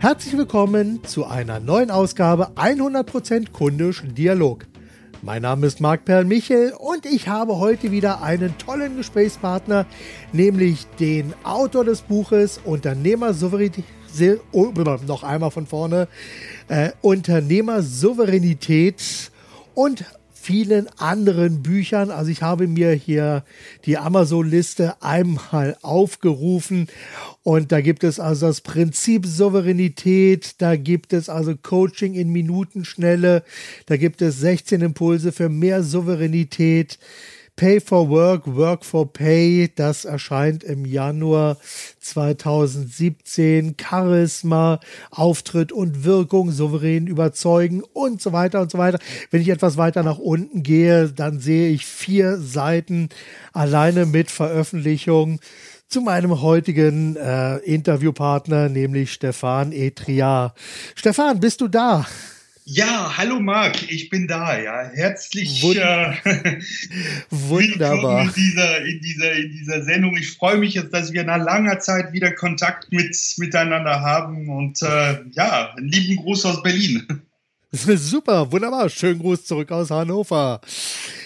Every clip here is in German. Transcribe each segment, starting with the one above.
Herzlich willkommen zu einer neuen Ausgabe 100% kundisch Dialog. Mein Name ist Marc Perl Michel und ich habe heute wieder einen tollen Gesprächspartner, nämlich den Autor des Buches Unternehmersouveränität. Oh, noch einmal von vorne. Äh, Unternehmersouveränität und vielen anderen Büchern. Also ich habe mir hier die Amazon-Liste einmal aufgerufen und da gibt es also das Prinzip Souveränität, da gibt es also Coaching in Minutenschnelle, da gibt es 16 Impulse für mehr Souveränität. Pay for Work, Work for Pay, das erscheint im Januar 2017. Charisma, Auftritt und Wirkung, souverän überzeugen und so weiter und so weiter. Wenn ich etwas weiter nach unten gehe, dann sehe ich vier Seiten alleine mit Veröffentlichung zu meinem heutigen äh, Interviewpartner, nämlich Stefan Etria. Stefan, bist du da? Ja, hallo Marc, ich bin da, ja. Herzlich Wund äh, wunderbar in dieser, in, dieser, in dieser Sendung. Ich freue mich jetzt, dass wir nach langer Zeit wieder Kontakt mit, miteinander haben und äh, ja, einen lieben Gruß aus Berlin. Super, wunderbar. Schönen Gruß zurück aus Hannover.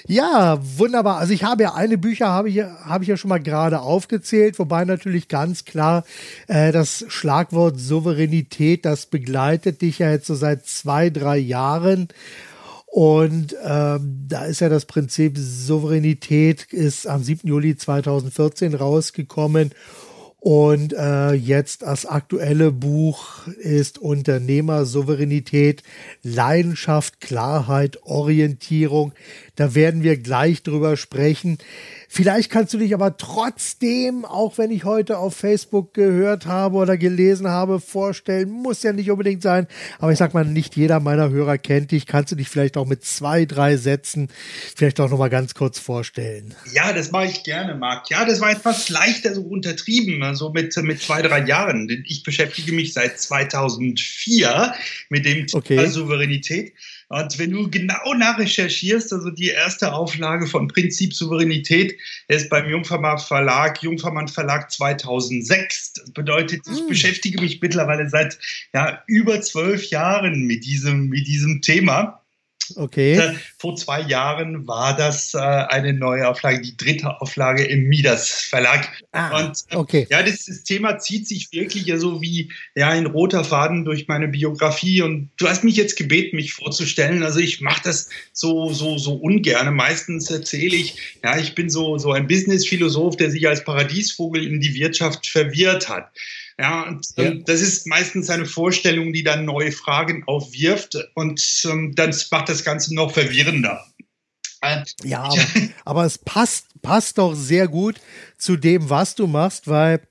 Ja, wunderbar. Also ich habe ja eine Bücher habe ich, habe ich ja schon mal gerade aufgezählt, wobei natürlich ganz klar äh, das Schlagwort Souveränität, das begleitet dich ja jetzt so seit zwei, drei Jahren. Und ähm, da ist ja das Prinzip Souveränität ist am 7. Juli 2014 rausgekommen. Und äh, jetzt das aktuelle Buch ist Unternehmersouveränität, Leidenschaft, Klarheit, Orientierung. Da werden wir gleich drüber sprechen. Vielleicht kannst du dich aber trotzdem, auch wenn ich heute auf Facebook gehört habe oder gelesen habe, vorstellen, muss ja nicht unbedingt sein, aber ich sag mal, nicht jeder meiner Hörer kennt dich. Kannst du dich vielleicht auch mit zwei, drei Sätzen vielleicht auch nochmal ganz kurz vorstellen? Ja, das mache ich gerne, Marc. Ja, das war etwas leichter so untertrieben, also mit, mit zwei, drei Jahren. Ich beschäftige mich seit 2004 mit dem Thema okay. Souveränität. Und wenn du genau nachrecherchierst, also die erste Auflage von Prinzip Souveränität ist beim Jungfermann Verlag, Jungfermann Verlag 2006. Das bedeutet, ich mm. beschäftige mich mittlerweile seit ja, über zwölf Jahren mit diesem, mit diesem Thema. Okay. Äh, vor zwei Jahren war das äh, eine neue Auflage, die dritte Auflage im Midas Verlag. Ah, und äh, okay. ja, das, das, Thema zieht sich wirklich ja so wie ja ein roter Faden durch meine Biografie. Und du hast mich jetzt gebeten, mich vorzustellen. Also ich mache das so so so ungern. Meistens erzähle ich, ja, ich bin so so ein Business-Philosoph, der sich als Paradiesvogel in die Wirtschaft verwirrt hat. Ja, und ja. das ist meistens eine Vorstellung, die dann neue Fragen aufwirft und ähm, dann macht das Ganze noch verwirrender. Ja, aber, aber es passt, passt doch sehr gut zu dem, was du machst, weil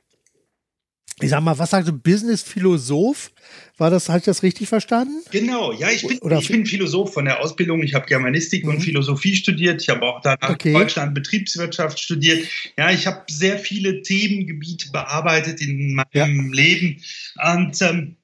ich sag mal, was sagst du, Business-Philosoph? War das, habe ich das richtig verstanden? Genau, ja, ich bin, Oder ich bin Philosoph von der Ausbildung. Ich habe Germanistik mhm. und Philosophie studiert. Ich habe auch danach okay. Deutschland Betriebswirtschaft studiert. Ja, ich habe sehr viele Themengebiete bearbeitet in meinem ja. Leben. Und ähm,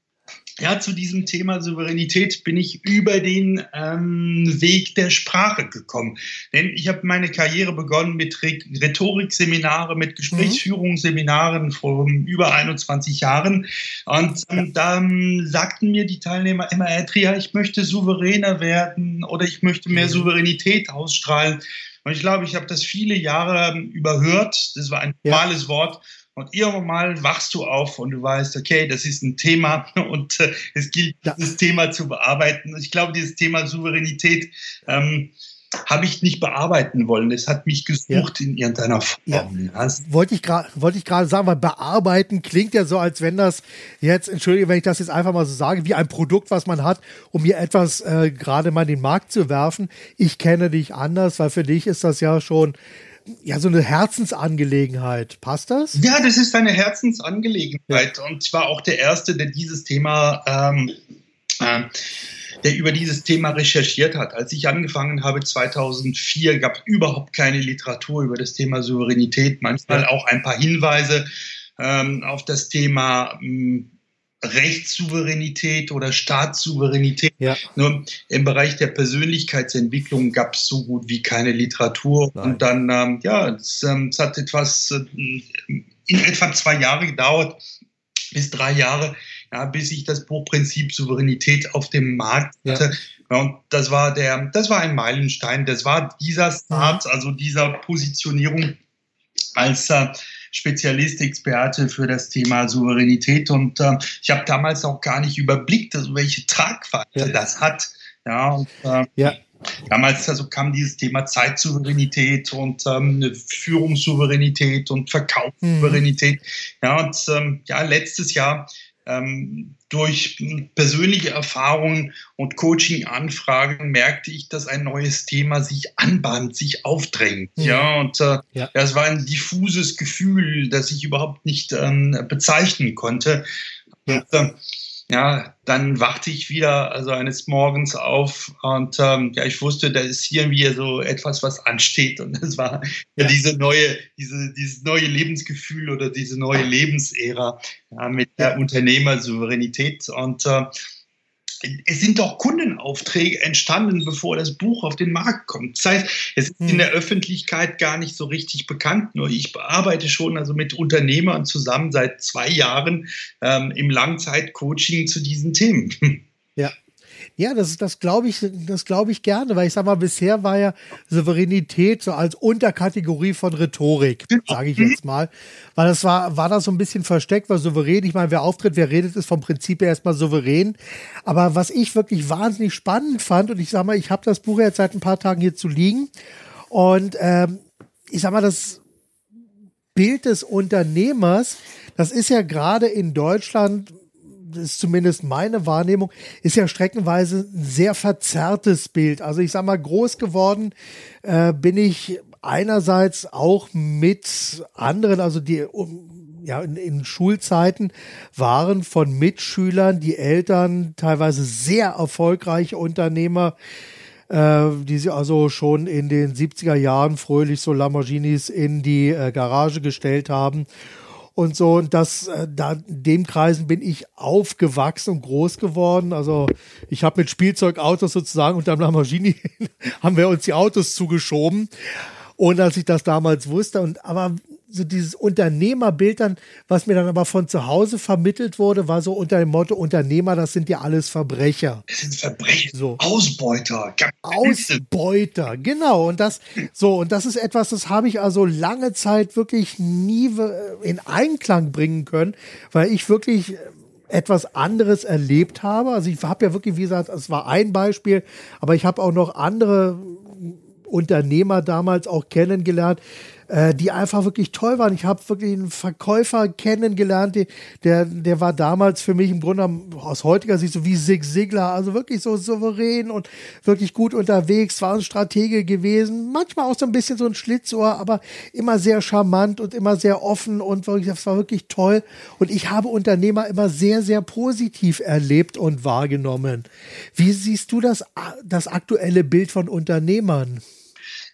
ja, zu diesem Thema Souveränität bin ich über den ähm, Weg der Sprache gekommen. Denn ich habe meine Karriere begonnen mit Rhetorikseminare, mit Gesprächsführungsseminaren vor über 21 Jahren. Und ähm, dann sagten mir die Teilnehmer immer, Adria, ich möchte souveräner werden oder ich möchte mehr mhm. Souveränität ausstrahlen. Und ich glaube, ich habe das viele Jahre ähm, überhört. Das war ein normales ja. Wort. Und irgendwann mal wachst du auf und du weißt, okay, das ist ein Thema und äh, es gilt, ja. dieses Thema zu bearbeiten. Ich glaube, dieses Thema Souveränität ähm, habe ich nicht bearbeiten wollen. Es hat mich gesucht ja. in irgendeiner Form. Ja. Wollte ich gerade wollte ich gerade sagen, weil bearbeiten klingt ja so, als wenn das jetzt, entschuldige, wenn ich das jetzt einfach mal so sage, wie ein Produkt, was man hat, um mir etwas äh, gerade mal in den Markt zu werfen. Ich kenne dich anders, weil für dich ist das ja schon ja, so eine Herzensangelegenheit. Passt das? Ja, das ist eine Herzensangelegenheit. Ja. Und ich war auch der Erste, der dieses Thema, ähm, äh, der über dieses Thema recherchiert hat. Als ich angefangen habe 2004, gab es überhaupt keine Literatur über das Thema Souveränität. Manchmal auch ein paar Hinweise ähm, auf das Thema ähm, Rechtssouveränität oder Staatssouveränität. Ja. Nur im Bereich der Persönlichkeitsentwicklung gab es so gut wie keine Literatur. Nein. Und dann, ähm, ja, es, ähm, es, hat etwas, äh, in etwa zwei Jahre gedauert, bis drei Jahre, ja, bis ich das Buchprinzip Souveränität auf dem Markt hatte. Ja. Und das war der, das war ein Meilenstein. Das war dieser Start, mhm. also dieser Positionierung als äh, Spezialist, Experte für das Thema Souveränität. Und äh, ich habe damals auch gar nicht überblickt, also welche Tragweite ja. das hat. Ja, und, äh, ja. Damals also kam dieses Thema Zeitsouveränität und ähm, Führungssouveränität und Verkaufssouveränität. Mhm. Ja, und ähm, ja, letztes Jahr durch persönliche Erfahrungen und Coaching-Anfragen merkte ich, dass ein neues Thema sich anbahnt, sich aufdrängt. Mhm. Ja, und äh, ja. das war ein diffuses Gefühl, das ich überhaupt nicht ähm, bezeichnen konnte. Ja. Und, äh, ja, dann wachte ich wieder also eines Morgens auf und ähm, ja, ich wusste, da ist hier wieder so etwas, was ansteht. Und es war ja. diese neue, diese, dieses neue Lebensgefühl oder diese neue Lebensära ja, mit der Unternehmersouveränität. Und äh, es sind doch Kundenaufträge entstanden, bevor das Buch auf den Markt kommt. Das heißt, es ist in hm. der Öffentlichkeit gar nicht so richtig bekannt. Nur ich bearbeite schon also mit Unternehmern zusammen seit zwei Jahren ähm, im Langzeitcoaching zu diesen Themen. Ja, das, das glaube ich, das glaube ich gerne, weil ich sag mal, bisher war ja Souveränität so als Unterkategorie von Rhetorik, genau. sage ich jetzt mal. Weil das war, war das so ein bisschen versteckt, weil souverän, ich meine, wer auftritt, wer redet, ist vom Prinzip her erstmal souverän. Aber was ich wirklich wahnsinnig spannend fand, und ich sag mal, ich habe das Buch jetzt seit ein paar Tagen hier zu liegen. Und ähm, ich sag mal, das Bild des Unternehmers, das ist ja gerade in Deutschland das ist zumindest meine Wahrnehmung, ist ja streckenweise ein sehr verzerrtes Bild. Also ich sag mal, groß geworden äh, bin ich einerseits auch mit anderen, also die ja, in, in Schulzeiten waren von Mitschülern die Eltern teilweise sehr erfolgreiche Unternehmer, äh, die sie also schon in den 70er Jahren fröhlich so Lamborghinis in die äh, Garage gestellt haben und so. Und das, äh, da, in dem Kreisen bin ich aufgewachsen und groß geworden. Also ich habe mit Spielzeugautos sozusagen unter dem Lamborghini haben wir uns die Autos zugeschoben. Und als ich das damals wusste. Und aber so dieses Unternehmerbild dann, was mir dann aber von zu Hause vermittelt wurde, war so unter dem Motto Unternehmer, das sind ja alles Verbrecher. Das sind Verbrecher, so. Ausbeuter, Ausbeuter, genau. Und das so und das ist etwas, das habe ich also lange Zeit wirklich nie in Einklang bringen können, weil ich wirklich etwas anderes erlebt habe. Also ich habe ja wirklich, wie gesagt, es war ein Beispiel, aber ich habe auch noch andere Unternehmer damals auch kennengelernt, äh, die einfach wirklich toll waren. Ich habe wirklich einen Verkäufer kennengelernt, der, der war damals für mich im Grunde aus heutiger Sicht so wie Sig Sigler, also wirklich so souverän und wirklich gut unterwegs, war ein Stratege gewesen, manchmal auch so ein bisschen so ein Schlitzohr, aber immer sehr charmant und immer sehr offen und wirklich, das war wirklich toll. Und ich habe Unternehmer immer sehr, sehr positiv erlebt und wahrgenommen. Wie siehst du das, das aktuelle Bild von Unternehmern?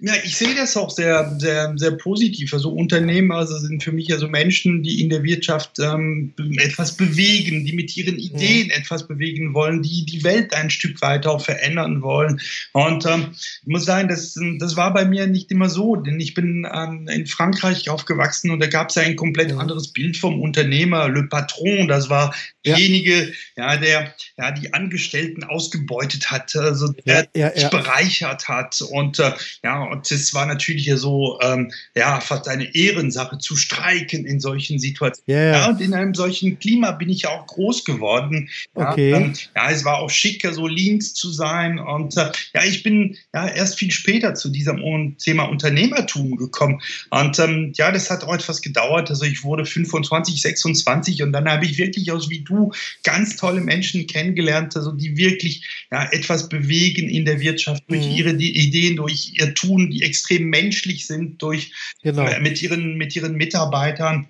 Ja, ich sehe das auch sehr, sehr, sehr positiv. Also Unternehmer also sind für mich also Menschen, die in der Wirtschaft ähm, etwas bewegen, die mit ihren Ideen ja. etwas bewegen wollen, die die Welt ein Stück weiter auch verändern wollen. Und ähm, ich muss sagen, das, das war bei mir nicht immer so, denn ich bin ähm, in Frankreich aufgewachsen und da gab es ja ein komplett ja. anderes Bild vom Unternehmer, Le Patron. Das war derjenige, ja, der ja, die Angestellten ausgebeutet hat, also der sich bereichert hat und äh, ja, und es war natürlich ja so, ähm, ja, fast eine Ehrensache zu streiken in solchen Situationen. Yeah. Ja, und in einem solchen Klima bin ich ja auch groß geworden. Okay. Ja, ähm, ja es war auch schicker, so links zu sein. Und äh, ja, ich bin ja erst viel später zu diesem Thema Unternehmertum gekommen. Und ähm, ja, das hat auch etwas gedauert. Also ich wurde 25, 26 und dann habe ich wirklich aus wie du ganz tolle Menschen kennengelernt, also die wirklich ja, etwas bewegen in der Wirtschaft durch mhm. ihre Ideen, durch ihr Tun die extrem menschlich sind durch genau. äh, mit ihren mit ihren Mitarbeitern.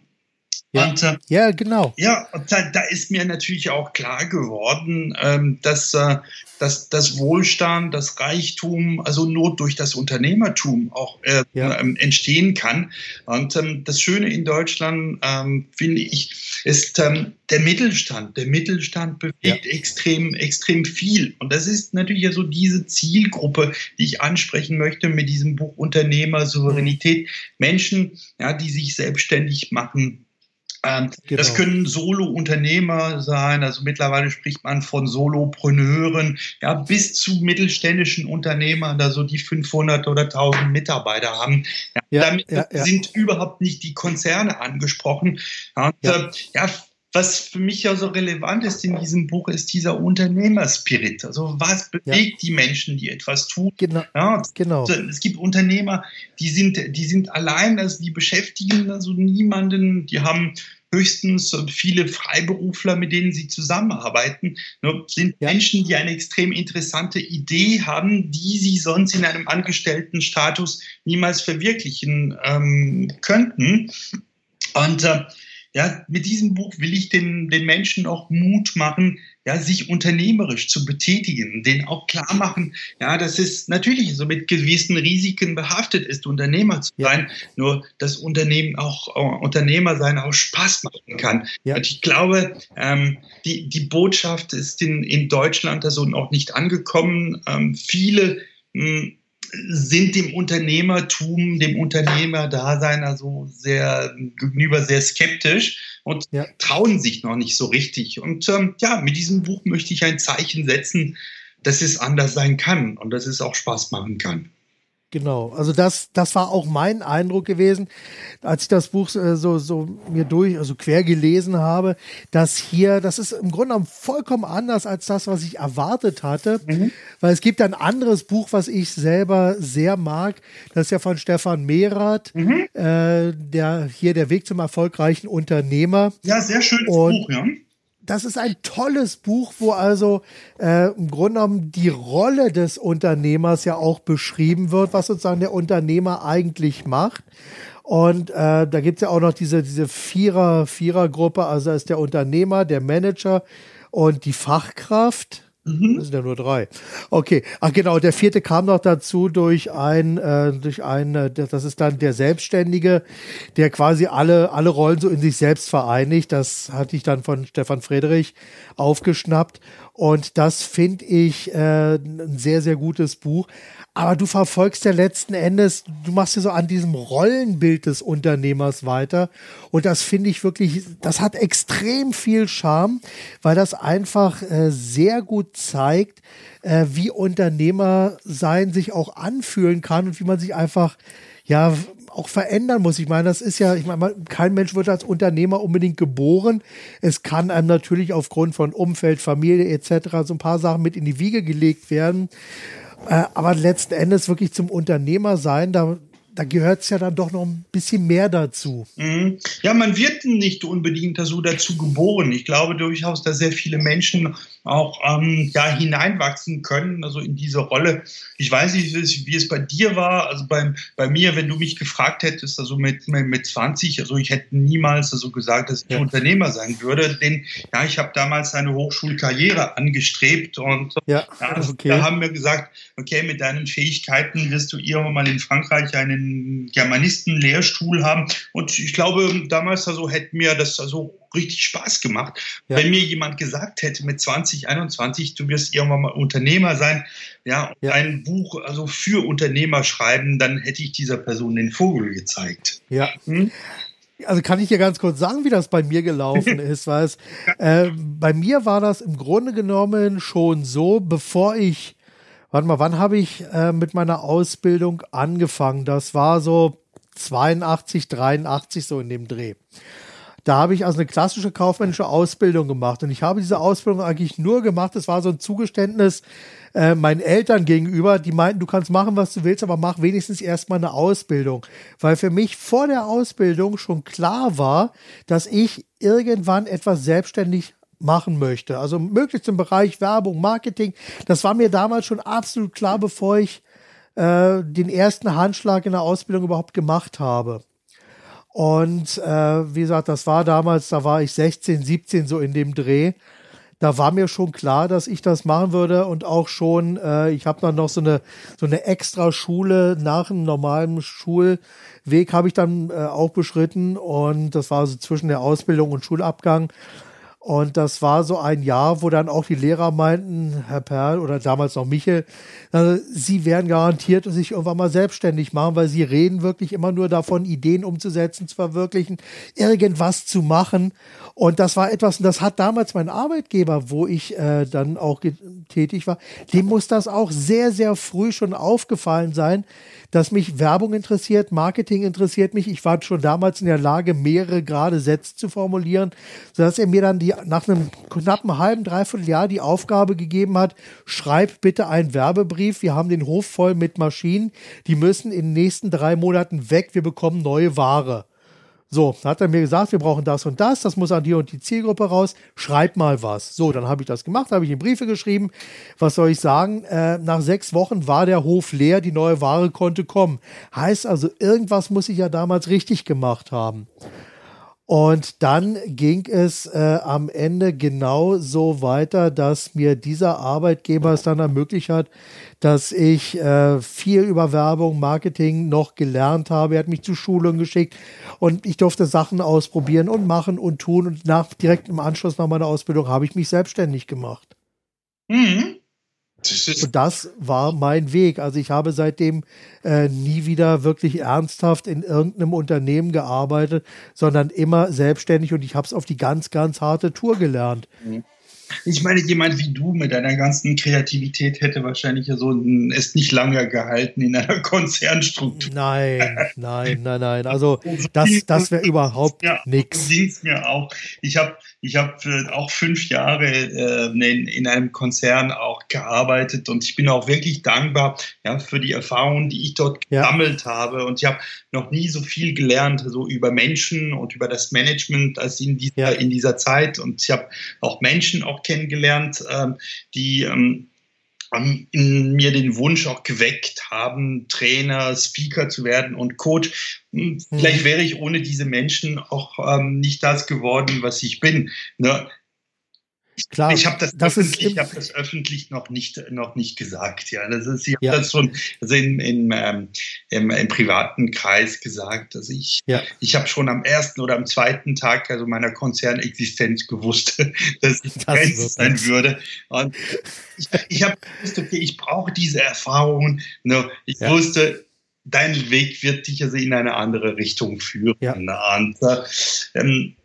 Ja, und, äh, ja genau. Ja, und da, da, ist mir natürlich auch klar geworden, ähm, dass, äh, dass das Wohlstand, das Reichtum, also nur durch das Unternehmertum auch äh, ja. ähm, entstehen kann. Und ähm, das Schöne in Deutschland, ähm, finde ich, ist ähm, der Mittelstand. Der Mittelstand bewegt ja. extrem, extrem viel. Und das ist natürlich ja so diese Zielgruppe, die ich ansprechen möchte mit diesem Buch Unternehmer, Souveränität. Menschen, ja, die sich selbstständig machen Ähm, genau. Das können Solo-Unternehmer sein, also mittlerweile spricht man von Solopreneuren, ja, bis zu mittelständischen Unternehmern, da so die 500 oder 1000 Mitarbeiter haben. Ja, ja, damit ja, sind überhaupt nicht die Konzerne angesprochen. Und. Äh, ja, was für mich ja so relevant ist in diesem Buch, ist dieser Unternehmerspirit. Also was bewegt ja. die Menschen, die etwas tun? Genau. Ja, genau. Es gibt Unternehmer, die sind, die sind allein, also die beschäftigen also niemanden, die haben höchstens viele Freiberufler, mit denen sie zusammenarbeiten, sind ja. Menschen, die eine extrem interessante Idee haben, die sie sonst in einem Angestelltenstatus niemals verwirklichen ähm, könnten. Und äh, ja, mit diesem Buch will ich den, den Menschen auch Mut machen, ja, sich unternehmerisch zu betätigen, denen auch klar machen, ja, dass es natürlich so mit gewissen Risiken behaftet ist, Unternehmer zu sein, ja. nur das Unternehmen auch, äh, Unternehmer sein auch Spaß machen kann. Ja. Und ich glaube, ähm, die, die Botschaft ist in, in Deutschland also noch nicht angekommen. Ähm, viele mh, hm, sind dem Unternehmertum, dem Unternehmerdasein also sehr gegenüber sehr skeptisch und ja. trauen sich noch nicht so richtig. Und ähm, ja, mit diesem Buch möchte ich ein Zeichen setzen, dass es anders sein kann und dass es auch Spaß machen kann. Genau, also das, das war auch mein Eindruck gewesen, als ich das Buch äh, so, so mir durch, also quer gelesen habe, dass hier, das ist im Grunde genommen vollkommen anders als das, was ich erwartet hatte, mhm. weil es gibt ein anderes Buch, was ich selber sehr mag, das ist ja von Stefan Mehrath, mhm. äh, der hier der Weg zum erfolgreichen Unternehmer. Ja, sehr schönes Und, Buch, ja das ist ein tolles Buch, wo also äh, im Grunde genommen die Rolle des Unternehmers ja auch beschrieben wird, was sozusagen der Unternehmer eigentlich macht. Und äh, da gibt's ja auch noch diese, diese Vierer, Vierergruppe, also ist der Unternehmer, der Manager und die Fachkraft. Mhm. Das sind ja nur drei. Okay. Ach genau, der vierte kam noch dazu durch ein, äh, durch ein, äh, das ist dann der Selbstständige, der quasi alle, alle Rollen so in sich selbst vereinigt. Das hatte ich dann von Stefan Friedrich aufgeschnappt. Und das finde ich äh, ein sehr, sehr gutes Buch. Aber du verfolgst ja letzten Endes, du machst ja so an diesem Rollenbild des Unternehmers weiter. Und das finde ich wirklich, das hat extrem viel Charme, weil das einfach äh, sehr gut zeigt, äh, wie Unternehmer sein sich auch anfühlen kann und wie man sich einfach, ja, auch verändern muss. Ich meine, das ist ja, ich meine, kein Mensch wird als Unternehmer unbedingt geboren. Es kann einem natürlich aufgrund von Umfeld, Familie etc. so ein paar Sachen mit in die Wiege gelegt werden. Äh, aber letzten Endes wirklich zum Unternehmer sein, da, da gehört es ja dann doch noch ein bisschen mehr dazu. Mhm. Ja, man wird nicht unbedingt so dazu geboren. Ich glaube durchaus, dass sehr viele Menschen auch ähm, ja, hineinwachsen können, also in diese Rolle. Ich weiß nicht, wie es bei dir war, also bei, bei mir, wenn du mich gefragt hättest, also mit, mit 20, also ich hätte niemals also gesagt, dass ich ja. Unternehmer sein würde, denn ja, ich habe damals eine Hochschulkarriere angestrebt und ja, ja okay. da haben wir gesagt, okay, mit deinen Fähigkeiten wirst du irgendwann mal in Frankreich einen Germanisten-Lehrstuhl haben und ich glaube, damals also hätte mir das also richtig Spaß gemacht. Ja. Wenn mir jemand gesagt hätte mit 2021, du wirst irgendwann mal Unternehmer sein, ja, und ja. ein Buch also für Unternehmer schreiben, dann hätte ich dieser Person den Vogel gezeigt. Ja. Hm? Also kann ich dir ganz kurz sagen, wie das bei mir gelaufen ist, weil es, äh, bei mir war das im Grunde genommen schon so, bevor ich, warte mal, wann habe ich äh, mit meiner Ausbildung angefangen? Das war so 82, 83 so in dem Dreh. Da habe ich also eine klassische kaufmännische Ausbildung gemacht. Und ich habe diese Ausbildung eigentlich nur gemacht, das war so ein Zugeständnis äh, meinen Eltern gegenüber, die meinten, du kannst machen, was du willst, aber mach wenigstens erstmal eine Ausbildung. Weil für mich vor der Ausbildung schon klar war, dass ich irgendwann etwas selbstständig machen möchte. Also möglichst im Bereich Werbung, Marketing. Das war mir damals schon absolut klar, bevor ich äh, den ersten Handschlag in der Ausbildung überhaupt gemacht habe. Und äh, wie gesagt, das war damals, da war ich 16, 17 so in dem Dreh. Da war mir schon klar, dass ich das machen würde und auch schon, äh, ich habe dann noch so eine so eine extra Schule nach einem normalen Schulweg habe ich dann äh, auch beschritten und das war so zwischen der Ausbildung und Schulabgang. Und das war so ein Jahr, wo dann auch die Lehrer meinten, Herr Perl oder damals noch Michel, also, Sie werden garantiert sich irgendwann mal selbstständig machen, weil Sie reden wirklich immer nur davon, Ideen umzusetzen, zu verwirklichen, irgendwas zu machen. Und das war etwas, und das hat damals mein Arbeitgeber, wo ich äh, dann auch tätig war, dem muss das auch sehr, sehr früh schon aufgefallen sein, dass mich Werbung interessiert, Marketing interessiert mich. Ich war schon damals in der Lage, mehrere gerade Sätze zu formulieren, sodass er mir dann die, nach einem knappen halben, dreiviertel Jahr die Aufgabe gegeben hat, schreib bitte einen Werbebrief. Wir haben den Hof voll mit Maschinen. Die müssen in den nächsten drei Monaten weg. Wir bekommen neue Ware. So, hat er mir gesagt, wir brauchen das und das, das muss an die und die Zielgruppe raus, schreib mal was. So, dann habe ich das gemacht, habe ich ihm Briefe geschrieben. Was soll ich sagen? Äh, nach sechs Wochen war der Hof leer, die neue Ware konnte kommen. Heißt also, irgendwas muss ich ja damals richtig gemacht haben. Und dann ging es äh, am Ende genau so weiter, dass mir dieser Arbeitgeber es dann ermöglicht hat, dass ich äh, viel über Werbung, Marketing noch gelernt habe. Er hat mich zu Schulungen geschickt und ich durfte Sachen ausprobieren und machen und tun. Und nach, direkt im Anschluss nach meiner Ausbildung habe ich mich selbstständig gemacht. Mhm. Und das war mein Weg. Also ich habe seitdem äh, nie wieder wirklich ernsthaft in irgendeinem Unternehmen gearbeitet, sondern immer selbstständig und ich habe es auf die ganz, ganz harte Tour gelernt. Mhm. Ich meine, jemand wie du mit deiner ganzen Kreativität hätte wahrscheinlich so ein, es nicht lange gehalten in einer Konzernstruktur. Nein, nein, nein, nein. Also das, das wäre überhaupt ja, nichts. mir auch. Ich habe ich hab äh, auch fünf Jahre äh, in, in einem Konzern auch gearbeitet und ich bin auch wirklich dankbar ja, für die Erfahrungen, die ich dort ja. gesammelt habe. Und ich habe noch nie so viel gelernt, so über Menschen und über das Management als in dieser, ja. in dieser Zeit. Und ich habe auch Menschen auch kennengelernt, ähm, die ähm, in mir den Wunsch auch geweckt haben, Trainer, Speaker zu werden und Coach. Hm, vielleicht mhm. wäre ich ohne diese Menschen auch ähm, nicht das geworden, was ich bin. Ne? Klar, ich habe das, das, öffentlich, hab das öffentlich noch nicht, noch nicht gesagt. Ja, das ist, ich habe ja. das schon also in, in, ähm, im, im, privaten Kreis gesagt. dass ich, ja. ich habe schon am ersten oder am zweiten Tag also meiner Konzernexistenz gewusst, dass ich das sein würde. Und ich, ich habe gewusst, okay, ich brauche diese Erfahrungen. Ne? Ich ja. wusste, dein Weg wird dich also in eine andere Richtung führen. Ja. Und äh, ähm,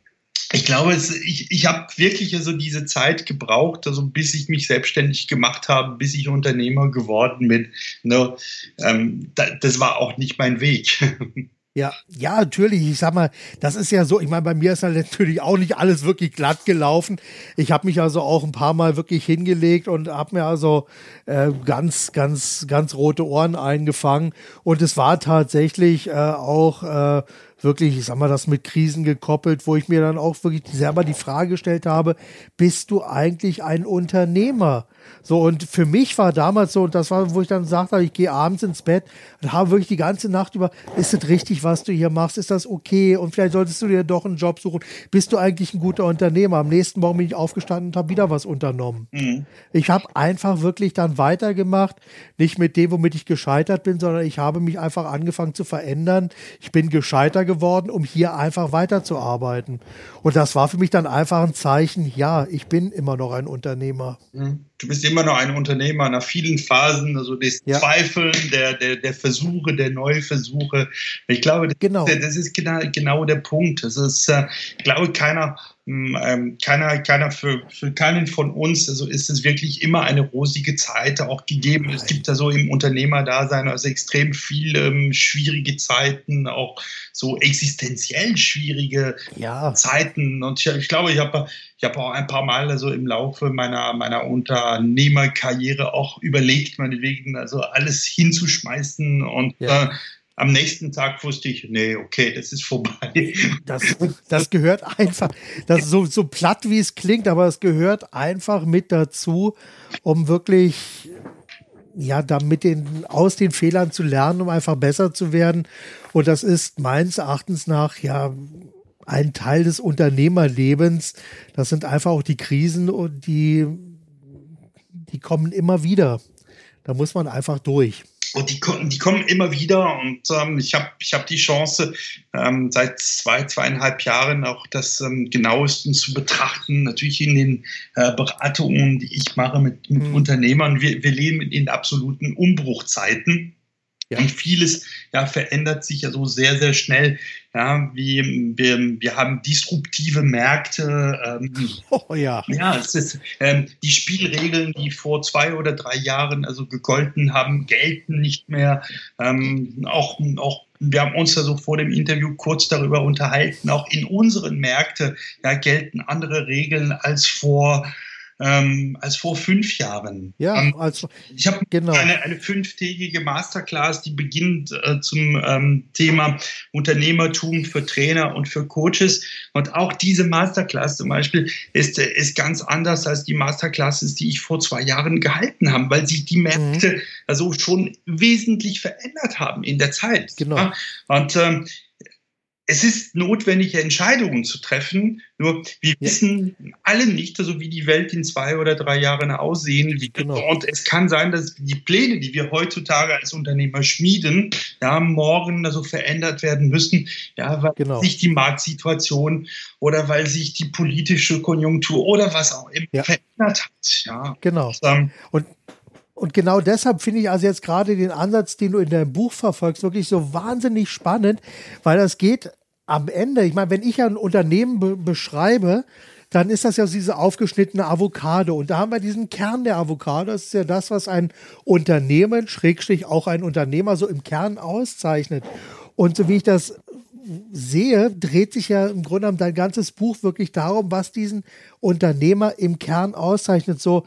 ich glaube, es, ich, ich habe wirklich so diese Zeit gebraucht, also bis ich mich selbstständig gemacht habe, bis ich Unternehmer geworden bin. Ne, ähm, da, das war auch nicht mein Weg. Ja, ja, natürlich. Ich sag mal, das ist ja so, ich meine, bei mir ist halt natürlich auch nicht alles wirklich glatt gelaufen. Ich habe mich also auch ein paar Mal wirklich hingelegt und habe mir also äh, ganz, ganz, ganz rote Ohren eingefangen. Und es war tatsächlich äh, auch äh, wirklich, ich sag mal, das mit Krisen gekoppelt, wo ich mir dann auch wirklich selber die Frage gestellt habe, bist du eigentlich ein Unternehmer? So, und für mich war damals so, und das war, wo ich dann sagte, ich gehe abends ins Bett und habe wirklich die ganze Nacht über, ist das richtig, was du hier machst? Ist das okay? Und vielleicht solltest du dir doch einen Job suchen. Bist du eigentlich ein guter Unternehmer? Am nächsten Morgen bin ich aufgestanden und habe wieder was unternommen. Mhm. Ich habe einfach wirklich dann weitergemacht, nicht mit dem, womit ich gescheitert bin, sondern ich habe mich einfach angefangen zu verändern. Ich bin gescheiter geworden, um hier einfach weiterzuarbeiten. Und das war für mich dann einfach ein Zeichen, ja, ich bin immer noch ein Unternehmer. Mhm du bist immer noch ein Unternehmer nach vielen Phasen, also des ja. Zweifeln, der, der, der Versuche, der Neuversuche. Ich glaube, das, genau. das ist genau, genau der Punkt. Das ist, äh, ich glaube, keiner ähm, keiner, keiner für, für keinen von uns, also ist es wirklich immer eine rosige Zeit auch gegeben. Es gibt da so im Unternehmerdasein also extrem viele ähm, schwierige Zeiten, auch so existenziell schwierige ja. Zeiten. Und ich, ich glaube, ich habe ich habe auch ein paar Mal also im Laufe meiner, meiner Unternehmerkarriere auch überlegt, meinetwegen also alles hinzuschmeißen und ja. äh, am nächsten Tag wusste ich, nee, okay, das ist vorbei. Das, das gehört einfach, das ist so, so platt wie es klingt, aber es gehört einfach mit dazu, um wirklich, ja, damit den, aus den Fehlern zu lernen, um einfach besser zu werden. Und das ist meines Erachtens nach, ja, ein Teil des Unternehmerlebens. Das sind einfach auch die Krisen und die, die kommen immer wieder. Da muss man einfach durch. und die, die kommen immer wieder und ähm, ich habe ich hab die Chance, ähm, seit zwei, zweieinhalb Jahren auch das ähm, genauesten zu betrachten. Natürlich in den äh, Beratungen, die ich mache mit, mit mhm. Unternehmern. Wir, wir leben in absoluten Umbruchzeiten. Ja. Und vieles ja, verändert sich ja so sehr, sehr schnell. Ja, wie, wir, wir haben disruptive Märkte. Ähm, oh ja. Ja, es ist ähm, die Spielregeln, die vor zwei oder drei Jahren also gegolten haben, gelten nicht mehr. Ähm, auch, auch wir haben uns ja so vor dem Interview kurz darüber unterhalten. Auch in unseren Märkten ja, gelten andere Regeln als vor ähm, als vor fünf Jahren. Ja, also, ich habe genau. eine, eine fünftägige Masterclass, die beginnt äh, zum ähm, Thema Unternehmertum für Trainer und für Coaches. Und auch diese Masterclass zum Beispiel ist, ist ganz anders als die Masterclasses, die ich vor zwei Jahren gehalten habe, weil sich die Märkte mhm. also schon wesentlich verändert haben in der Zeit. Genau. Ja? Und ähm, es ist notwendig, Entscheidungen zu treffen. Nur wir ja. wissen alle nicht, also wie die Welt in zwei oder drei Jahren aussehen wird. Genau. Und es kann sein, dass die Pläne, die wir heutzutage als Unternehmer schmieden, ja, morgen also verändert werden müssen, ja, weil genau. sich die Marktsituation oder weil sich die politische Konjunktur oder was auch immer ja. verändert hat. Ja. Genau. Und, ähm, und und genau deshalb finde ich also jetzt gerade den Ansatz, den du in deinem Buch verfolgst, wirklich so wahnsinnig spannend, weil das geht am Ende, ich meine, wenn ich ein Unternehmen be beschreibe, dann ist das ja diese aufgeschnittene Avocado. Und da haben wir diesen Kern der Avocado. Das ist ja das, was ein Unternehmen, Schrägstrich auch ein Unternehmer, so im Kern auszeichnet. Und so wie ich das sehe, dreht sich ja im Grunde genommen dein ganzes Buch wirklich darum, was diesen Unternehmer im Kern auszeichnet. So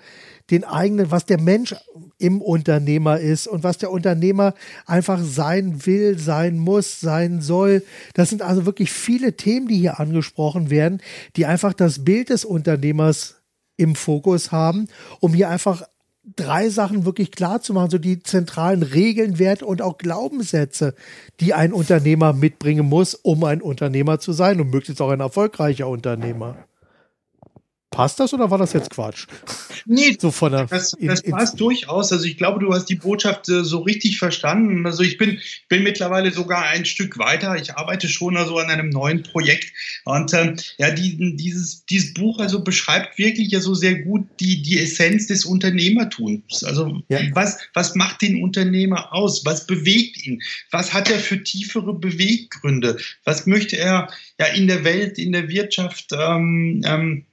den eigenen, was der Mensch im Unternehmer ist und was der Unternehmer einfach sein will, sein muss, sein soll. Das sind also wirklich viele Themen, die hier angesprochen werden, die einfach das Bild des Unternehmers im Fokus haben, um hier einfach drei Sachen wirklich klar zu machen, so die zentralen Regeln, Werte und auch Glaubenssätze, die ein Unternehmer mitbringen muss, um ein Unternehmer zu sein und möglichst auch ein erfolgreicher Unternehmer. Passt das oder war das jetzt Quatsch? Nee, so von der, das, das in, passt in, durchaus. Also ich glaube, du hast die Botschaft äh, so richtig verstanden. Also ich bin, bin mittlerweile sogar ein Stück weiter. Ich arbeite schon also an einem neuen Projekt. Und ähm, ja, die, dieses, dieses Buch also beschreibt wirklich ja so sehr gut die, die Essenz des Unternehmertums. Also ja. was, was macht den Unternehmer aus? Was bewegt ihn? Was hat er für tiefere Beweggründe? Was möchte er ja in der Welt, in der Wirtschaft ähm, ähm,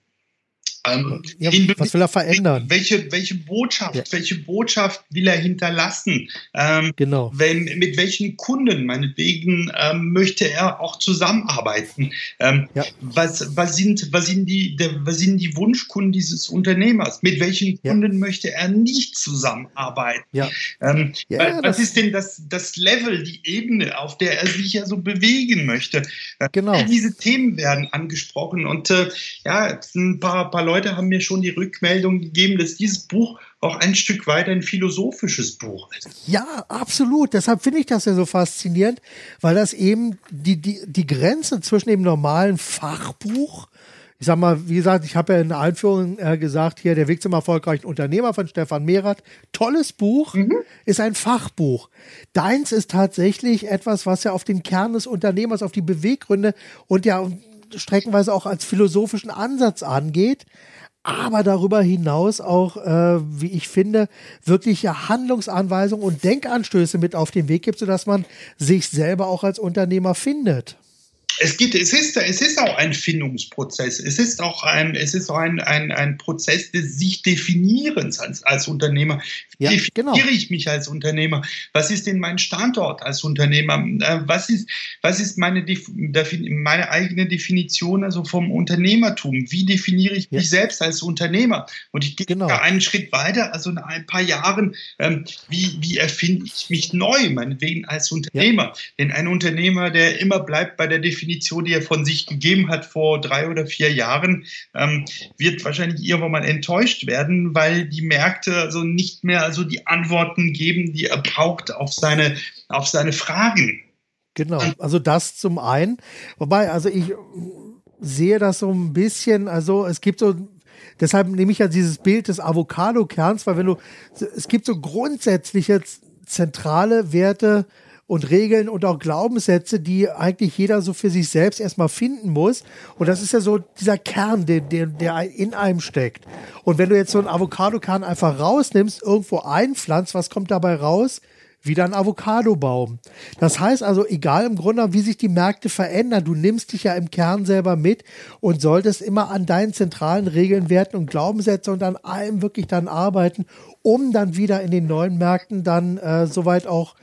ähm, ja, was will er verändern? Welche, welche Botschaft, ja. welche Botschaft will er hinterlassen? Ähm, genau. Wenn, mit welchen Kunden, meinetwegen, ähm, möchte er auch zusammenarbeiten? Ähm, ja. was, was, sind, was, sind die, der, was sind die Wunschkunden dieses Unternehmers? Mit welchen Kunden möchte er nicht zusammenarbeiten? Ja. Ähm, was ist denn das, das Level, die Ebene, auf der er sich ja so bewegen möchte? Genau. Diese Themen werden angesprochen und äh, ja, ein paar, paar Leute haben mir schon die Rückmeldung gegeben, dass dieses Buch auch ein Stück weit ein philosophisches Buch ist. Ja, absolut. Deshalb finde ich das ja so faszinierend, weil das eben die, die, die Grenze zwischen dem normalen Fachbuch ich sag mal, wie gesagt, ich habe ja in der Einführung äh, gesagt, hier der Weg zum erfolgreichen Unternehmer von Stefan Mehrath. Tolles Buch, mhm. ist ein Fachbuch. Deins ist tatsächlich etwas, was ja auf den Kern des Unternehmers, auf die Beweggründe und ja streckenweise auch als philosophischen Ansatz angeht, aber darüber hinaus auch, äh, wie ich finde, wirkliche Handlungsanweisungen und Denkanstöße mit auf den Weg gibt, sodass man sich selber auch als Unternehmer findet es gibt, es ist, es ist auch ein Findungsprozess. Es ist auch ein, es ist auch ein, ein, ein Prozess des sich Definierens als, als Unternehmer. Wie ja, definiere genau. ich mich als Unternehmer? Was ist denn mein Standort als Unternehmer? Äh, was ist, was ist meine, meine eigene Definition also vom Unternehmertum? Wie definiere ich mich selbst als Unternehmer? Und ich gehe genau. einen Schritt weiter, also in ein paar Jahren, ähm, wie, wie erfinde ich mich neu, meinetwegen als Unternehmer? Ja. Denn ein Unternehmer, der immer bleibt bei der Definition Definition, die er von sich gegeben hat vor drei oder vier Jahren, ähm, wird wahrscheinlich irgendwann mal enttäuscht werden, weil die Märkte also nicht mehr also die Antworten geben, die er braucht auf seine, auf seine Fragen. Genau, also das zum einen. Wobei, also ich sehe das so ein bisschen, also es gibt so Deshalb nehme ich ja dieses Bild des Avocado-Kerns, weil wenn du, es gibt so grundsätzlich jetzt zentrale Werte und Regeln und auch Glaubenssätze, die eigentlich jeder so für sich selbst erstmal finden muss. Und das ist ja so dieser Kern, der, der, der in einem steckt. Und wenn du jetzt so einen Avocado-Kern einfach rausnimmst, irgendwo einpflanzt, was kommt dabei raus? Wieder ein Avocadobaum. Das heißt also, egal im Grunde, wie sich die Märkte verändern, du nimmst dich ja im Kern selber mit und solltest immer an deinen zentralen Regeln, Werten und Glaubenssätze und an allem wirklich dann arbeiten, um dann wieder in den neuen Märkten dann äh, soweit auch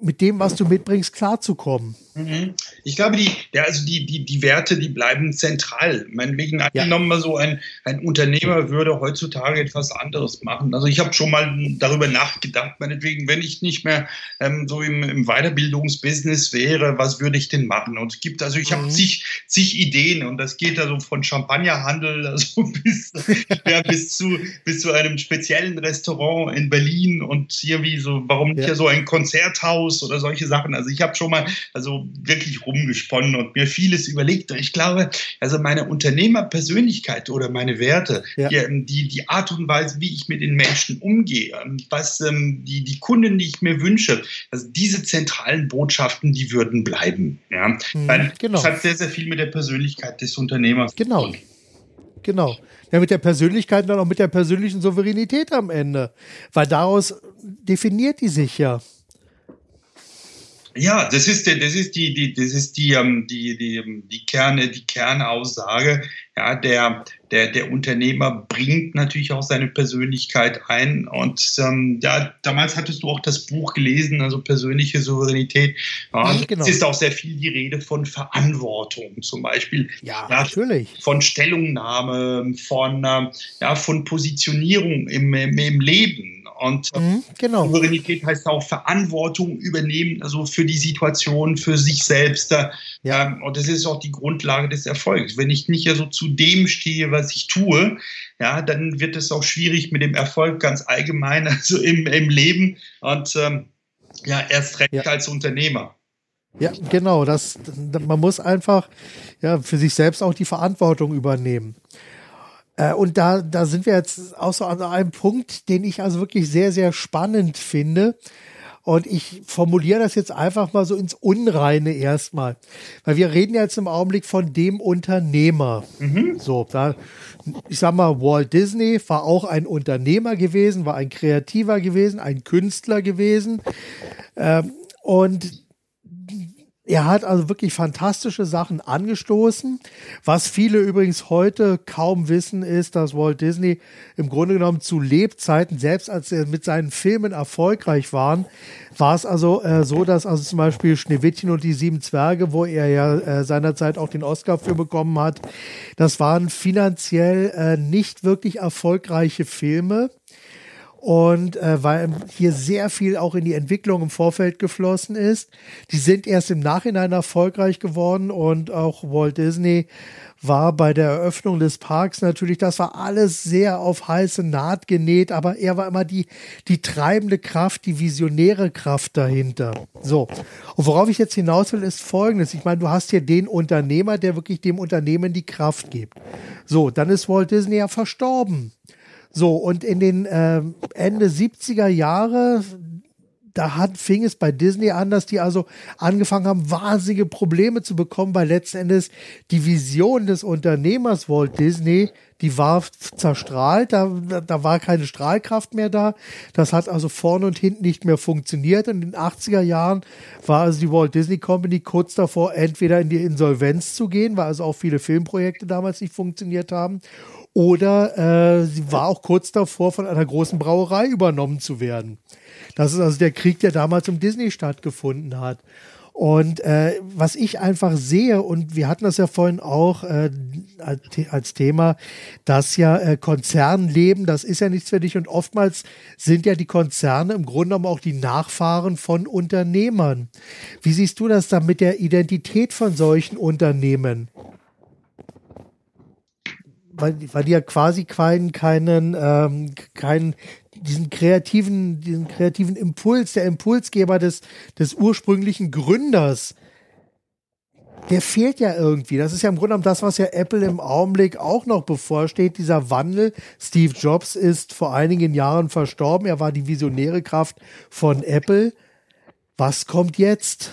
mit dem, was du mitbringst, klarzukommen. Mhm. Ich glaube, die, ja, also die, die, die Werte, die bleiben zentral. Meinetwegen angenommen, ja. so ein, ein Unternehmer würde heutzutage etwas anderes machen. Also ich habe schon mal darüber nachgedacht, meinetwegen, wenn ich nicht mehr ähm, so im, im Weiterbildungsbusiness wäre, was würde ich denn machen? Und es gibt, also ich mhm. habe zig, zig Ideen und das geht also von Champagnerhandel also bis, ja, bis, zu, bis zu einem speziellen Restaurant in Berlin und hier wie so, warum nicht ja. so ein Konzerthaus oder solche Sachen. Also ich habe schon mal, also wirklich rumgesponnen und mir vieles überlegt. Ich glaube, also meine Unternehmerpersönlichkeit oder meine Werte, ja. die, die, die, Art und Weise, wie ich mit den Menschen umgehe, ähm, was ähm, die, die Kunden, die ich mir wünsche, also diese zentralen Botschaften, die würden bleiben. Ja? Mhm, Weil genau. Das hat sehr, sehr viel mit der Persönlichkeit des Unternehmers genau. Genau. Ja, mit der Persönlichkeit und dann auch mit der persönlichen Souveränität am Ende. Weil daraus definiert die sich ja. Ja, das ist, das ist die, die, das ist die, ähm, die, die, ähm, die Kerne, die Kernaussage. Ja, der, der, der Unternehmer bringt natürlich auch seine Persönlichkeit ein. Und ähm, ja, damals hattest du auch das Buch gelesen, also persönliche Souveränität. Ja, ja, genau. Es ist auch sehr viel die Rede von Verantwortung, zum Beispiel. Ja, ja natürlich. Von Stellungnahme, von, äh, ja, von Positionierung im, im, im Leben. Und äh, mhm, genau. Souveränität heißt auch Verantwortung übernehmen, also für die Situation, für sich selbst. Ja. Ähm, und das ist auch die Grundlage des Erfolgs. Wenn ich nicht so zu dem stehe, was ich tue, ja, dann wird es auch schwierig mit dem Erfolg ganz allgemein, also im, im Leben und ähm, ja, erst recht ja. als Unternehmer. Ja, genau. Das, man muss einfach ja, für sich selbst auch die Verantwortung übernehmen. Äh, und da, da sind wir jetzt auch so an einem Punkt, den ich also wirklich sehr, sehr spannend finde. Und ich formuliere das jetzt einfach mal so ins Unreine erstmal. Weil wir reden jetzt im Augenblick von dem Unternehmer. Mhm. So, da, ich sag mal, Walt Disney war auch ein Unternehmer gewesen, war ein Kreativer gewesen, ein Künstler gewesen. Ähm, und er hat also wirklich fantastische Sachen angestoßen. Was viele übrigens heute kaum wissen, ist, dass Walt Disney im Grunde genommen zu Lebzeiten, selbst als er mit seinen Filmen erfolgreich war, war es also äh, so, dass also zum Beispiel Schneewittchen und die sieben Zwerge, wo er ja äh, seinerzeit auch den Oscar für bekommen hat, das waren finanziell äh, nicht wirklich erfolgreiche Filme und äh, weil hier sehr viel auch in die Entwicklung im Vorfeld geflossen ist. Die sind erst im Nachhinein erfolgreich geworden und auch Walt Disney war bei der Eröffnung des Parks natürlich, das war alles sehr auf heiße Naht genäht, aber er war immer die, die treibende Kraft, die visionäre Kraft dahinter. So. Und worauf ich jetzt hinaus will, ist folgendes. Ich meine, du hast hier den Unternehmer, der wirklich dem Unternehmen die Kraft gibt. So, dann ist Walt Disney ja verstorben. So, und in den äh, Ende 70er Jahre, da hat, fing es bei Disney an, dass die also angefangen haben, wahnsinnige Probleme zu bekommen, weil letzten Endes die Vision des Unternehmers Walt Disney, die war zerstrahlt, da, da war keine Strahlkraft mehr da. Das hat also vorne und hinten nicht mehr funktioniert. Und in den 80er Jahren war also die Walt Disney Company kurz davor, entweder in die Insolvenz zu gehen, weil also auch viele Filmprojekte damals nicht funktioniert haben. Oder äh, sie war auch kurz davor, von einer großen Brauerei übernommen zu werden. Das ist also der Krieg, der damals um Disney stattgefunden hat. Und äh, was ich einfach sehe, und wir hatten das ja vorhin auch äh, als Thema, dass ja äh, Konzernleben, das ist ja nichts für dich. Und oftmals sind ja die Konzerne im Grunde genommen auch die Nachfahren von Unternehmern. Wie siehst du das dann mit der Identität von solchen Unternehmen? Weil, weil die ja quasi keinen, keinen, ähm, keinen, diesen kreativen, diesen kreativen Impuls, der Impulsgeber des, des ursprünglichen Gründers der fehlt ja irgendwie. Das ist ja im Grunde genommen das, was ja Apple im Augenblick auch noch bevorsteht, dieser Wandel. Steve Jobs ist vor einigen Jahren verstorben. Er war die visionäre Kraft von Apple was kommt jetzt?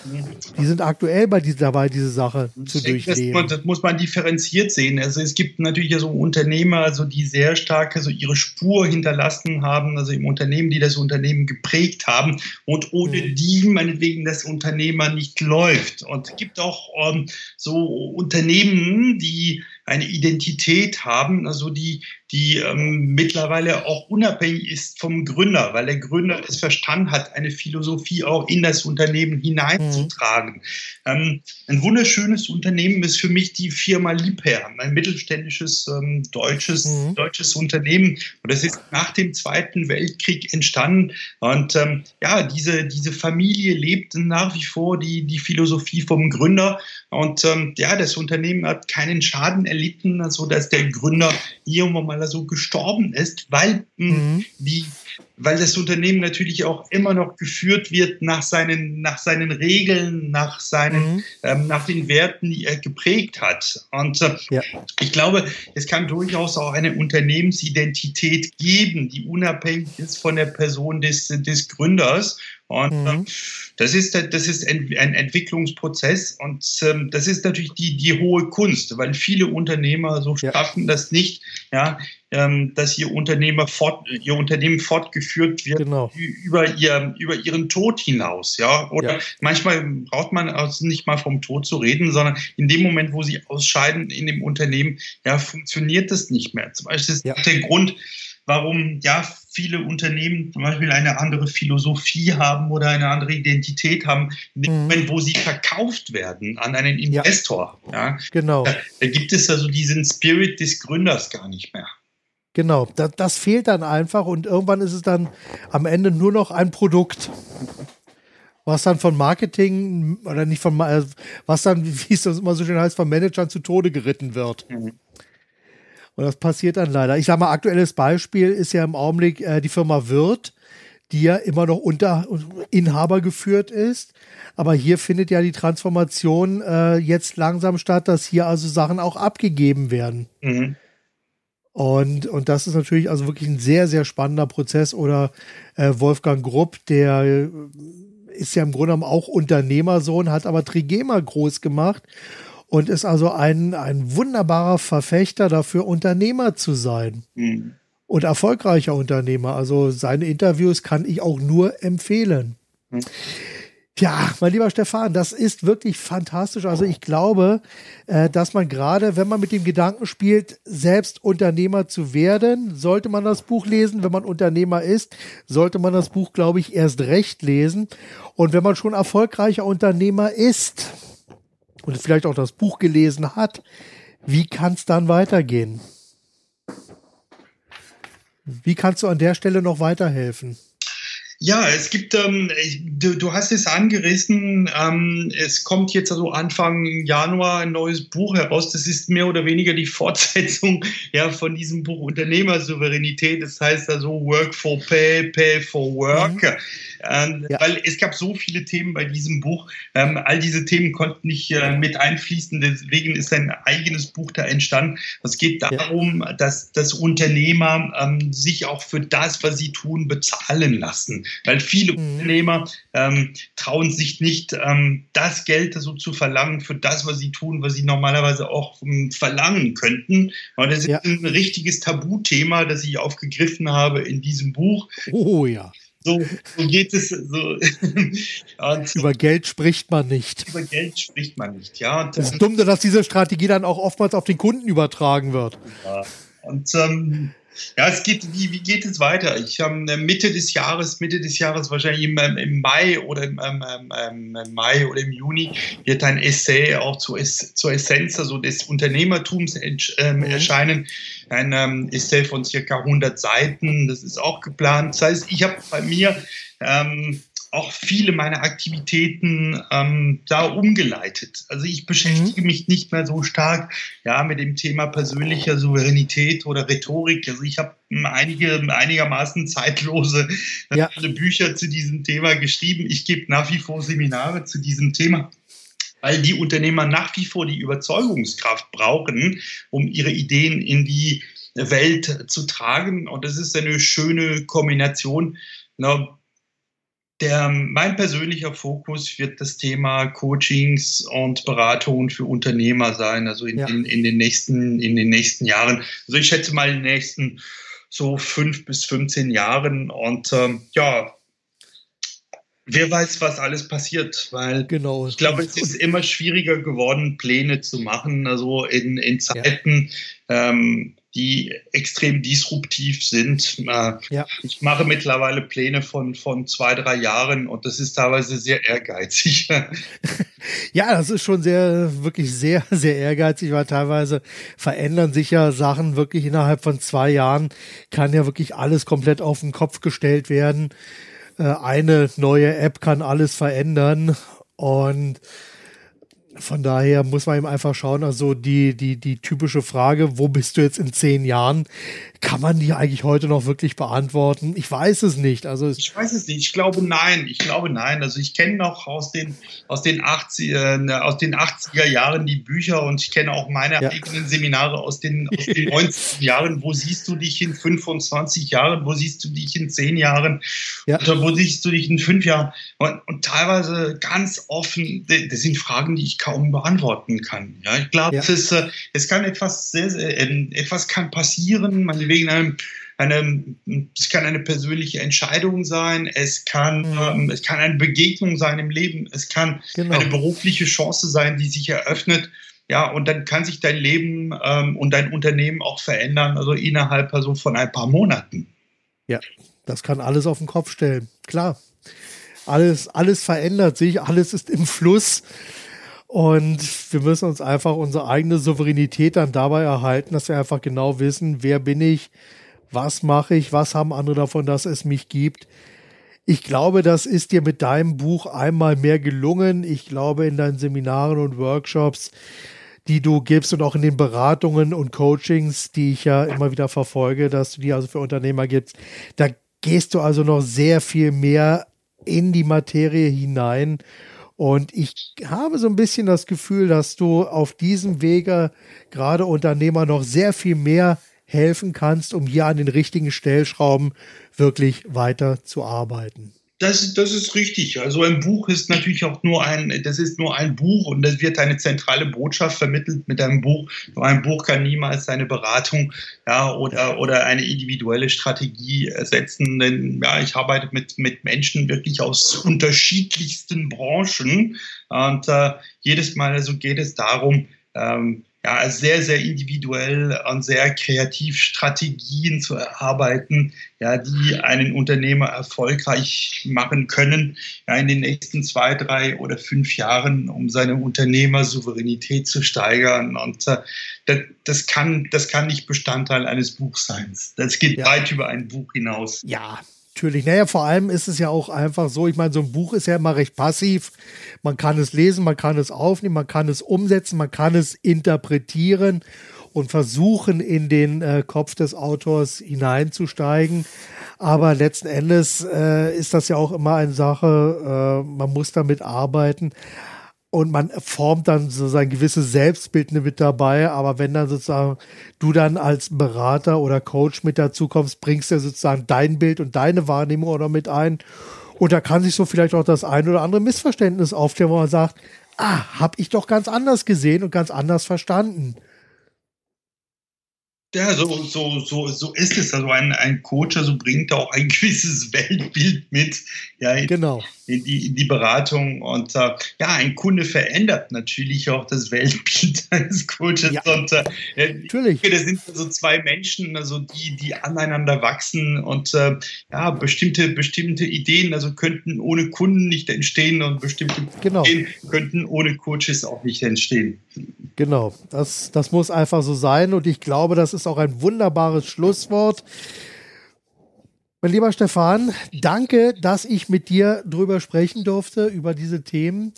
Die sind aktuell bei dieser, dabei, diese Sache zu durchleben. Das, das, muss man differenziert sehen. Also es gibt natürlich ja so Unternehmer, also die sehr stark also ihre Spur hinterlassen haben, also im Unternehmen, die das Unternehmen geprägt haben und ohne mhm. die meinetwegen das Unternehmer nicht läuft. Und es gibt auch ähm, so Unternehmen, die eine Identität haben, also die, die ähm, mittlerweile auch unabhängig ist vom Gründer, weil der Gründer es verstanden hat, eine Philosophie auch in das Unternehmen hineinzutragen. Mhm. Ähm, ein wunderschönes Unternehmen ist für mich die Firma Liebherr, ein mittelständisches ähm, deutsches, mhm. deutsches Unternehmen. Und das ist nach dem Zweiten Weltkrieg entstanden. Und ähm, ja, diese, diese Familie lebt nach wie vor die, die Philosophie vom Gründer. Und ähm, ja, das Unternehmen hat keinen Schaden erlitten, so dass der Gründer irgendwann mal so gestorben ist, weil hm, mhm. die weil das Unternehmen natürlich auch immer noch geführt wird nach seinen, nach seinen Regeln, nach, seinen, mhm. ähm, nach den Werten, die er geprägt hat. Und äh, ja. ich glaube, es kann durchaus auch eine Unternehmensidentität geben, die unabhängig ist von der Person des, des Gründers. Und äh, mhm. das ist, das ist ein, ein Entwicklungsprozess und ähm, das ist natürlich die, die hohe Kunst, weil viele Unternehmer so schaffen ja. das nicht, ja, ähm, dass ihr Unternehmer fort, ihr Unternehmen fortgeführt wird genau. über, ihr, über ihren Tod hinaus. Ja? Oder ja. manchmal braucht man also nicht mal vom Tod zu reden, sondern in dem Moment, wo sie ausscheiden in dem Unternehmen, ja, funktioniert das nicht mehr. Zum Beispiel ist ja. der Grund, warum ja viele Unternehmen zum Beispiel eine andere Philosophie haben oder eine andere Identität haben, in dem mhm. Moment, wo sie verkauft werden an einen Investor. Ja, ja genau. Da, da, gibt es also diesen Spirit des Gründers gar nicht mehr. Genau, das, das fehlt dann einfach und irgendwann ist es dann am Ende nur noch ein Produkt was dann von Marketing oder nicht von, äh, was dann, wie es das immer so schön heißt, von Managern zu Tode geritten wird. Mhm. Und das passiert dann leider. Ich sage mal, aktuelles Beispiel ist ja im Augenblick äh, die Firma Wirt, die ja immer noch unter Inhaber geführt ist. Aber hier findet ja die Transformation äh, jetzt langsam statt, dass hier also Sachen auch abgegeben werden. Mhm. Und, und das ist natürlich also wirklich ein sehr, sehr spannender Prozess. Oder äh, Wolfgang Grupp, der äh, ist ja im Grunde genommen auch Unternehmersohn, hat aber Trigema groß gemacht und ist also ein, ein wunderbarer Verfechter dafür, Unternehmer zu sein. Mhm. Und erfolgreicher Unternehmer. Also seine Interviews kann ich auch nur empfehlen. Mhm. Ja, mein lieber Stefan, das ist wirklich fantastisch. Also ich glaube, äh, dass man gerade, wenn man mit dem Gedanken spielt, selbst Unternehmer zu werden, sollte man das Buch lesen. Wenn man Unternehmer ist, sollte man das Buch, glaube ich, erst recht lesen. Und wenn man schon erfolgreicher Unternehmer ist und vielleicht auch das Buch gelesen hat, wie kann es dann weitergehen? Wie kannst du an der Stelle noch weiterhelfen? Ja, es gibt, ähm, du, du, hast es angerissen, ähm, es kommt jetzt also Anfang Januar ein neues Buch heraus. Das ist mehr oder weniger die Fortsetzung ja, von diesem Buch Unternehmersouveränität. Das heißt also Work for Pay, Pay for Work. Mhm. Ähm, ja. Weil es gab so viele Themen bei diesem Buch. Ähm, all diese Themen konnten nicht äh, mit einfließen. Deswegen ist ein eigenes Buch da entstanden. Es geht darum, ja. dass, dass Unternehmer ähm, sich auch für das, was sie tun, bezahlen lassen. Weil viele mhm. Unternehmer ähm, trauen sich nicht, ähm, das Geld so zu verlangen für das, was sie tun, was sie normalerweise auch ähm, verlangen könnten. Und das ist ja. ein richtiges Tabuthema, das ich aufgegriffen habe in diesem Buch. Oh ja. So, so geht es. So. über Geld spricht man nicht. Über Geld spricht man nicht, ja. Und, das ist dumm, dass diese Strategie dann auch oftmals auf den Kunden übertragen wird. Ja. Und ähm, ja, es geht, wie, wie geht es weiter? Ich habe ähm, Mitte des Jahres, Mitte des Jahres, wahrscheinlich im, ähm, im Mai oder im, ähm, ähm, ähm, Mai oder im Juni, wird ein Essay auch zur, zur Essenz, also des Unternehmertums ähm, mhm. erscheinen. Ein ähm, Essay von circa 100 Seiten, das ist auch geplant. Das heißt, ich habe bei mir ähm, auch viele meiner Aktivitäten ähm, da umgeleitet. Also ich beschäftige mhm. mich nicht mehr so stark ja, mit dem Thema persönlicher Souveränität oder Rhetorik. Also ich habe einige einigermaßen zeitlose ja. Bücher zu diesem Thema geschrieben. Ich gebe nach wie vor Seminare zu diesem Thema. weil die Unternehmer nach wie vor die Überzeugungskraft brauchen, um ihre Ideen in die Welt zu tragen. Und das ist eine schöne Kombination. Der, mein persönlicher Fokus wird das Thema Coachings und Beratungen für Unternehmer sein, also in, ja. in, in, den, nächsten, in den nächsten Jahren. Also ich schätze mal in den nächsten so fünf bis 15 Jahren. Und ähm, ja, wer weiß, was alles passiert, weil genau. ich glaube, es ist immer schwieriger geworden, Pläne zu machen. Also in, in Zeiten, ja. ähm, die extrem disruptiv sind. Äh, ja. Ich mache mittlerweile Pläne von, von zwei, drei Jahren und das ist teilweise sehr ehrgeizig. ja, das ist schon sehr, wirklich sehr, sehr ehrgeizig, weil teilweise verändern sich ja Sachen wirklich innerhalb von zwei Jahren, kann ja wirklich alles komplett auf den Kopf gestellt werden. Äh, eine neue App kann alles verändern und von daher muss man eben einfach schauen, also die, die, die typische Frage, wo bist du jetzt in zehn Jahren, kann man die eigentlich heute noch wirklich beantworten? Ich weiß es nicht. Also ich weiß es nicht. Ich glaube nein. Ich glaube nein. Also ich kenne noch aus den, aus den 80er, äh, aus den 80er Jahren die Bücher und ich kenne auch meine ja. eigenen Seminare aus den, aus den 90er Jahren. Wo siehst du dich in 25 Jahren? Wo siehst du dich in zehn Jahren? Ja. Oder wo siehst du dich in fünf Jahren? Und, und teilweise ganz offen, das sind Fragen, die ich kaum beantworten kann. Ja, ich glaube, ja. es äh, es kann etwas sehr, sehr, äh, etwas kann passieren, meine wegen einem eine, es kann eine persönliche Entscheidung sein, es kann, mhm. ähm, es kann eine Begegnung sein im Leben, es kann genau. eine berufliche Chance sein, die sich eröffnet. Ja, und dann kann sich dein Leben ähm, und dein Unternehmen auch verändern, also innerhalb also von ein paar Monaten. Ja, das kann alles auf den Kopf stellen. Klar. Alles, alles verändert sich, alles ist im Fluss. Und wir müssen uns einfach unsere eigene Souveränität dann dabei erhalten, dass wir einfach genau wissen, wer bin ich, was mache ich, was haben andere davon, dass es mich gibt. Ich glaube, das ist dir mit deinem Buch einmal mehr gelungen. Ich glaube, in deinen Seminaren und Workshops, die du gibst und auch in den Beratungen und Coachings, die ich ja immer wieder verfolge, dass du die also für Unternehmer gibst, da gehst du also noch sehr viel mehr in die Materie hinein und ich habe so ein bisschen das Gefühl, dass du auf diesem Wege gerade Unternehmer noch sehr viel mehr helfen kannst, um hier an den richtigen Stellschrauben wirklich weiter zu arbeiten. Das, das ist richtig. Also ein Buch ist natürlich auch nur ein, das ist nur ein Buch und es wird eine zentrale Botschaft vermittelt mit einem Buch. Nur ein Buch kann niemals eine Beratung ja, oder, oder eine individuelle Strategie ersetzen. Denn ja, ich arbeite mit, mit Menschen wirklich aus unterschiedlichsten Branchen und äh, jedes Mal also geht es darum, ähm, ja, sehr, sehr individuell und sehr kreativ Strategien zu erarbeiten, ja, die einen Unternehmer erfolgreich machen können, ja, in den nächsten zwei, drei oder fünf Jahren, um seine Unternehmersouveränität zu steigern. Und äh, das, das, kann, das kann nicht Bestandteil eines Buchs sein. Das geht ja. weit über ein Buch hinaus. Ja, Natürlich. Naja, vor allem ist es ja auch einfach so, ich meine, so ein Buch ist ja immer recht passiv. Man kann es lesen, man kann es aufnehmen, man kann es umsetzen, man kann es interpretieren und versuchen, in den äh, Kopf des Autors hineinzusteigen. Aber letzten Endes äh, ist das ja auch immer eine Sache, äh, man muss damit arbeiten und man formt dann so sein gewisses Selbstbild mit dabei. Aber wenn dann sozusagen du dann als Berater oder Coach mit dazu kommst, bringst du sozusagen dein Bild und deine Wahrnehmung oder mit ein. Und da kann sich so vielleicht auch das ein oder andere Missverständnis aufstellen, wo man sagt, ah, hab ich doch ganz anders gesehen und ganz anders verstanden. Ja, so, so, so, so ist es. Also ein, ein Coach also bringt auch ein gewisses Weltbild mit. Ja, genau in die, in die Beratung. Und äh, ja, ein Kunde verändert natürlich auch das Weltbild eines Coaches. Ja, und äh, natürlich. Das sind so zwei Menschen, also die, die aneinander wachsen und äh, ja, bestimmte, bestimmte Ideen, also könnten ohne Kunden nicht entstehen und bestimmte genau. Ideen könnten ohne Coaches auch nicht entstehen. Genau, das, das muss einfach so sein und ich glaube, das ist auch ein wunderbares Schlusswort. Mein lieber Stefan, danke, dass ich mit dir drüber sprechen durfte, über diese Themen.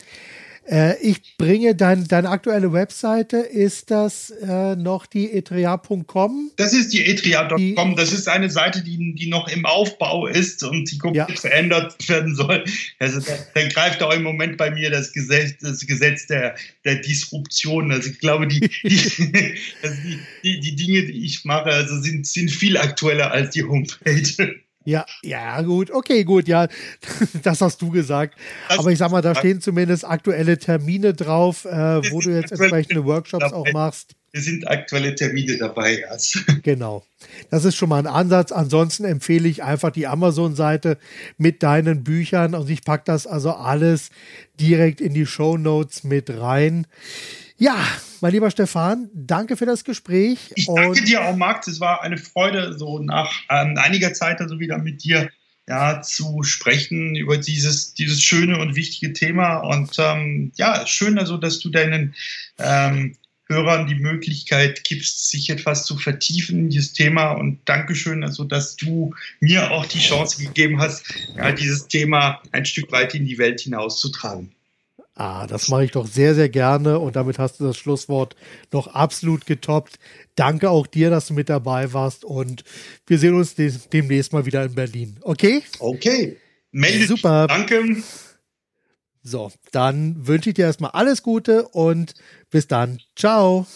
Äh, ich bringe dein, deine aktuelle Webseite, ist das äh, noch die etria.com? Das ist die etria.com. Das ist eine Seite, die, die noch im Aufbau ist und die komplett ja. verändert werden soll. Also da, da, greift auch im Moment bei mir das Gesetz, das Gesetz der, der Disruption. Also ich glaube, die, die, also die, die, die Dinge, die ich mache, also sind, sind viel aktueller als die Homepage. Ja, ja, gut, okay, gut, ja, das hast du gesagt. Das Aber ich sag mal, da stehen zumindest aktuelle Termine drauf, äh, wo du jetzt entsprechende Workshops auch machst. Es sind aktuelle Termine dabei, ja. Genau. Das ist schon mal ein Ansatz. Ansonsten empfehle ich einfach die Amazon-Seite mit deinen Büchern und ich packe das also alles direkt in die Show Notes mit rein. Ja, mein lieber Stefan, danke für das Gespräch. Ich danke dir auch, Max. Es war eine Freude, so nach ähm, einiger Zeit also wieder mit dir ja, zu sprechen über dieses, dieses schöne und wichtige Thema. Und ähm, ja, schön also, dass du deinen ähm, Hörern die Möglichkeit gibst, sich etwas zu vertiefen in dieses Thema. Und Dankeschön, also, dass du mir auch die Chance gegeben hast, ja, dieses Thema ein Stück weit in die Welt hinauszutragen. Ah, das mache ich doch sehr, sehr gerne und damit hast du das Schlusswort noch absolut getoppt. Danke auch dir, dass du mit dabei warst und wir sehen uns demnächst mal wieder in Berlin. Okay? Okay. Melde Super. Danke. So, dann wünsche ich dir erstmal alles Gute und bis dann. Ciao.